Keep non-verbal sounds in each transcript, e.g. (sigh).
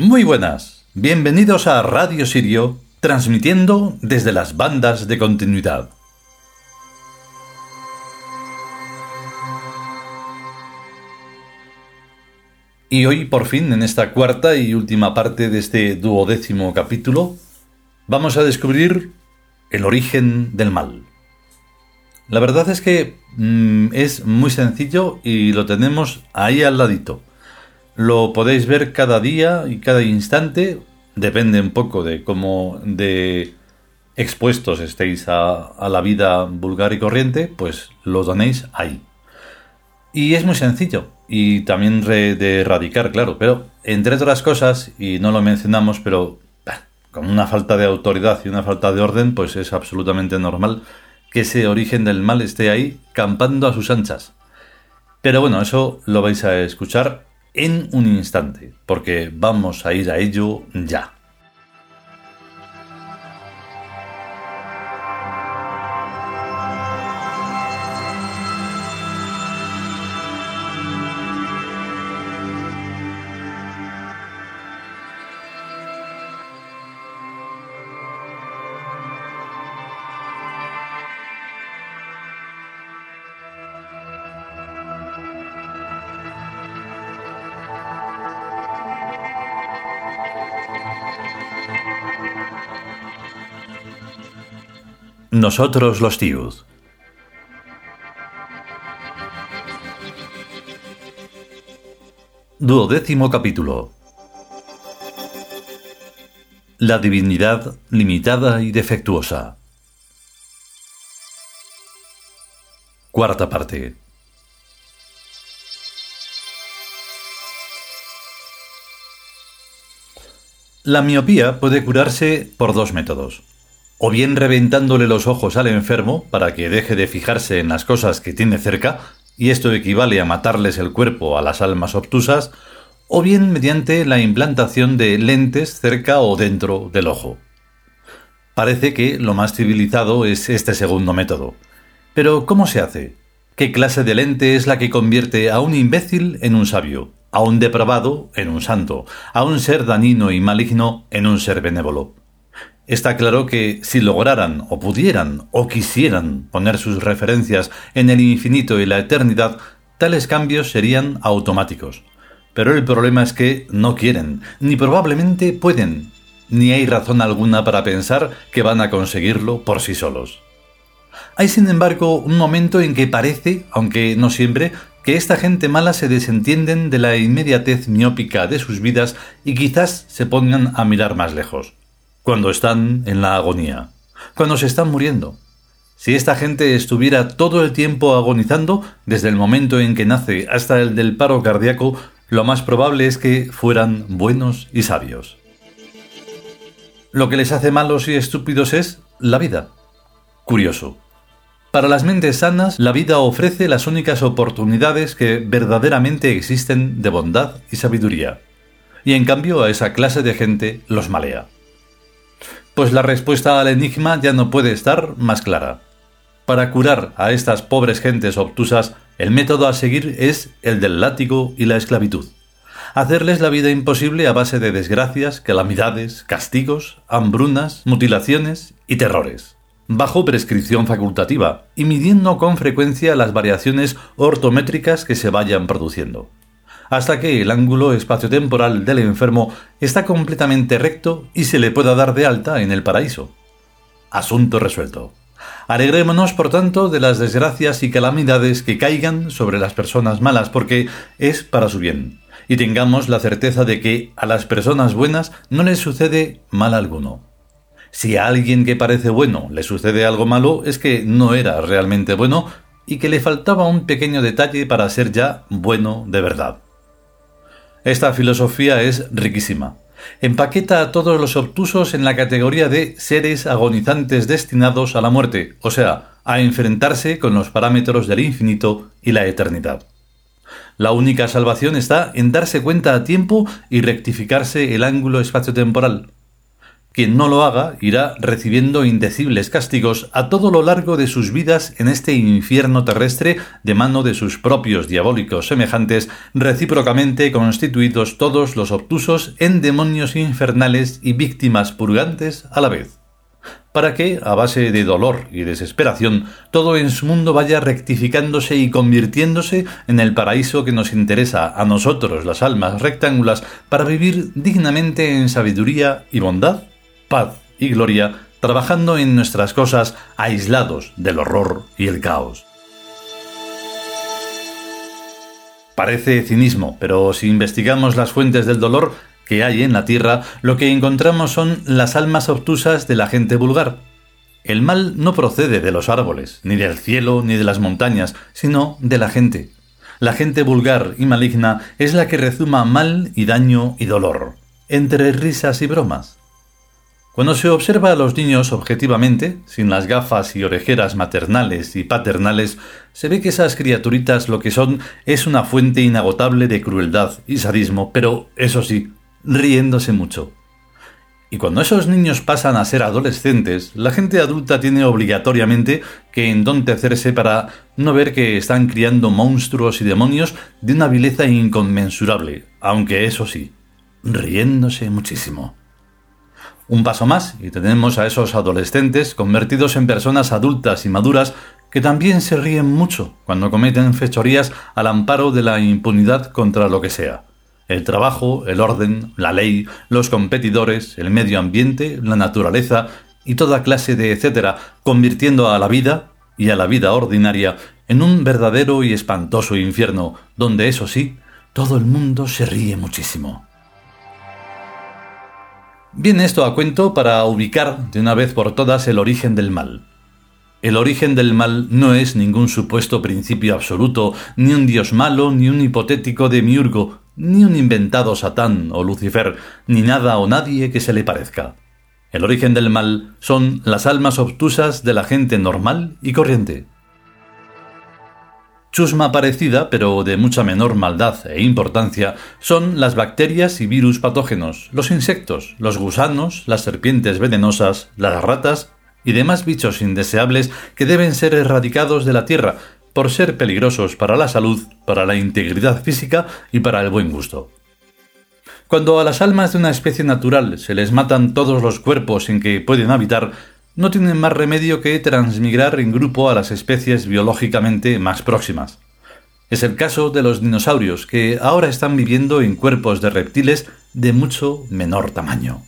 Muy buenas, bienvenidos a Radio Sirio, transmitiendo desde las bandas de continuidad. Y hoy, por fin, en esta cuarta y última parte de este duodécimo capítulo, vamos a descubrir el origen del mal. La verdad es que mm, es muy sencillo y lo tenemos ahí al ladito. Lo podéis ver cada día y cada instante, depende un poco de cómo de expuestos estéis a, la vida vulgar y corriente, pues lo tenéis ahí. Y es muy sencillo, y también de erradicar, claro, pero entre otras cosas, y no lo mencionamos, pero con una falta de autoridad y una falta de orden, pues es absolutamente normal que ese origen del mal esté ahí campando a sus anchas. Pero bueno, eso lo vais a escuchar en un instante, porque vamos a ir a ello ya. Nosotros los tíos. Duodécimo capítulo. La divinidad limitada y defectuosa. Cuarta parte. La miopía puede curarse por dos métodos o bien reventándole los ojos al enfermo para que deje de fijarse en las cosas que tiene cerca, y esto equivale a matarles el cuerpo a las almas obtusas, o bien mediante la implantación de lentes cerca o dentro del ojo. Parece que lo más civilizado es este segundo método. Pero ¿cómo se hace? ¿Qué clase de lente es la que convierte a un imbécil en un sabio, a un depravado en un santo, a un ser dañino y maligno en un ser benévolo? Está claro que si lograran o pudieran o quisieran poner sus referencias en el infinito y la eternidad, tales cambios serían automáticos. Pero el problema es que no quieren, ni probablemente pueden, ni hay razón alguna para pensar que van a conseguirlo por sí solos. Hay sin embargo un momento en que parece, aunque no siempre, que esta gente mala se desentienden de la inmediatez miópica de sus vidas y quizás se pongan a mirar más lejos cuando están en la agonía, cuando se están muriendo. Si esta gente estuviera todo el tiempo agonizando, desde el momento en que nace hasta el del paro cardíaco, lo más probable es que fueran buenos y sabios. Lo que les hace malos y estúpidos es la vida. Curioso. Para las mentes sanas, la vida ofrece las únicas oportunidades que verdaderamente existen de bondad y sabiduría. Y en cambio a esa clase de gente los malea. Pues la respuesta al enigma ya no puede estar más clara. Para curar a estas pobres gentes obtusas, el método a seguir es el del látigo y la esclavitud. Hacerles la vida imposible a base de desgracias, calamidades, castigos, hambrunas, mutilaciones y terrores bajo prescripción facultativa y midiendo con frecuencia las variaciones ortométricas que se vayan produciendo hasta que el ángulo espaciotemporal del enfermo está completamente recto y se le pueda dar de alta en el paraíso. Asunto resuelto. Alegrémonos, por tanto, de las desgracias y calamidades que caigan sobre las personas malas, porque es para su bien. Y tengamos la certeza de que a las personas buenas no les sucede mal alguno. Si a alguien que parece bueno le sucede algo malo, es que no era realmente bueno y que le faltaba un pequeño detalle para ser ya bueno de verdad. Esta filosofía es riquísima. Empaqueta a todos los obtusos en la categoría de seres agonizantes destinados a la muerte, o sea, a enfrentarse con los parámetros del infinito y la eternidad. La única salvación está en darse cuenta a tiempo y rectificarse el ángulo espaciotemporal. Quien no lo haga irá recibiendo indecibles castigos a todo lo largo de sus vidas en este infierno terrestre de mano de sus propios diabólicos semejantes, recíprocamente constituidos todos los obtusos en demonios infernales y víctimas purgantes a la vez. Para que, a base de dolor y desesperación, todo en su mundo vaya rectificándose y convirtiéndose en el paraíso que nos interesa a nosotros, las almas rectángulas, para vivir dignamente en sabiduría y bondad, paz y gloria, trabajando en nuestras cosas aislados del horror y el caos. Parece cinismo, pero si investigamos las fuentes del dolor, que hay en la tierra, lo que encontramos son las almas obtusas de la gente vulgar. El mal no procede de los árboles, ni del cielo, ni de las montañas, sino de la gente. La gente vulgar y maligna es la que rezuma mal y daño y dolor, entre risas y bromas. Cuando se observa a los niños objetivamente, sin las gafas y orejeras maternales y paternales, se ve que esas criaturitas lo que son es una fuente inagotable de crueldad y sadismo, pero eso sí, riéndose mucho. Y cuando esos niños pasan a ser adolescentes, la gente adulta tiene obligatoriamente que endontecerse para no ver que están criando monstruos y demonios de una vileza inconmensurable, aunque eso sí, riéndose muchísimo. Un paso más y tenemos a esos adolescentes convertidos en personas adultas y maduras que también se ríen mucho cuando cometen fechorías al amparo de la impunidad contra lo que sea el trabajo, el orden, la ley, los competidores, el medio ambiente, la naturaleza y toda clase de etcétera, convirtiendo a la vida y a la vida ordinaria en un verdadero y espantoso infierno, donde eso sí, todo el mundo se ríe muchísimo. Viene esto a cuento para ubicar de una vez por todas el origen del mal. El origen del mal no es ningún supuesto principio absoluto, ni un dios malo, ni un hipotético demiurgo, ni un inventado Satán o Lucifer, ni nada o nadie que se le parezca. El origen del mal son las almas obtusas de la gente normal y corriente. Chusma parecida, pero de mucha menor maldad e importancia, son las bacterias y virus patógenos, los insectos, los gusanos, las serpientes venenosas, las ratas y demás bichos indeseables que deben ser erradicados de la Tierra, por ser peligrosos para la salud, para la integridad física y para el buen gusto. Cuando a las almas de una especie natural se les matan todos los cuerpos en que pueden habitar, no tienen más remedio que transmigrar en grupo a las especies biológicamente más próximas. Es el caso de los dinosaurios, que ahora están viviendo en cuerpos de reptiles de mucho menor tamaño.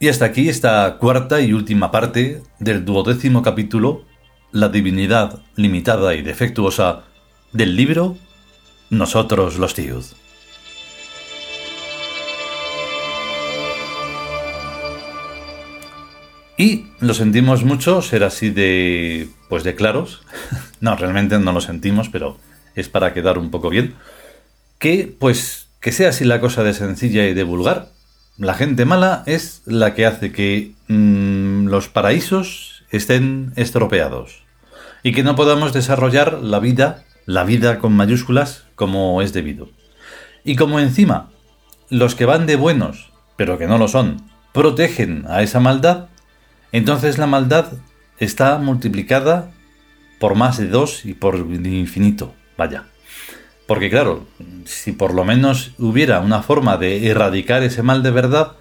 Y hasta aquí esta cuarta y última parte del duodécimo capítulo, La divinidad limitada y defectuosa, del libro Nosotros los tíos. Y lo sentimos mucho ser así de. pues de claros. (laughs) no, realmente no lo sentimos, pero es para quedar un poco bien. Que, pues, que sea así la cosa de sencilla y de vulgar, la gente mala es la que hace que mm, los paraísos estén estropeados y que no podamos desarrollar la vida, la vida con mayúsculas, como es debido. Y como encima, los que van de buenos, pero que no lo son, protegen a esa maldad, entonces la maldad está multiplicada por más de dos y por infinito. Vaya. Porque claro, si por lo menos hubiera una forma de erradicar ese mal de verdad,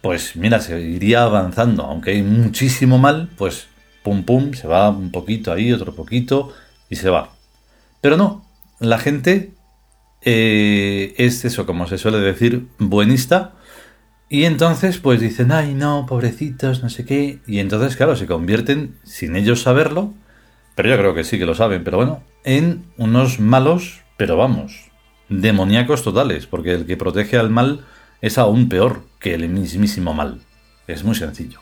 pues mira, se iría avanzando. Aunque hay muchísimo mal, pues pum pum, se va un poquito ahí, otro poquito y se va. Pero no, la gente eh, es eso, como se suele decir, buenista. Y entonces pues dicen, ay no, pobrecitos, no sé qué. Y entonces, claro, se convierten, sin ellos saberlo, pero yo creo que sí que lo saben, pero bueno, en unos malos pero vamos, demoníacos totales, porque el que protege al mal es aún peor que el mismísimo mal. Es muy sencillo.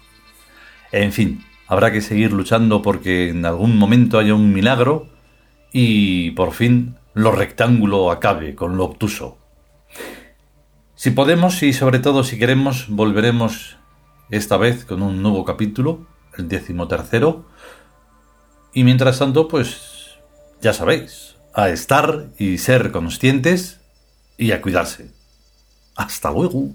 En fin, habrá que seguir luchando porque en algún momento haya un milagro y por fin lo rectángulo acabe con lo obtuso. Si podemos y sobre todo si queremos, volveremos esta vez con un nuevo capítulo, el tercero. Y mientras tanto, pues ya sabéis, a estar y ser conscientes y a cuidarse. Hasta luego.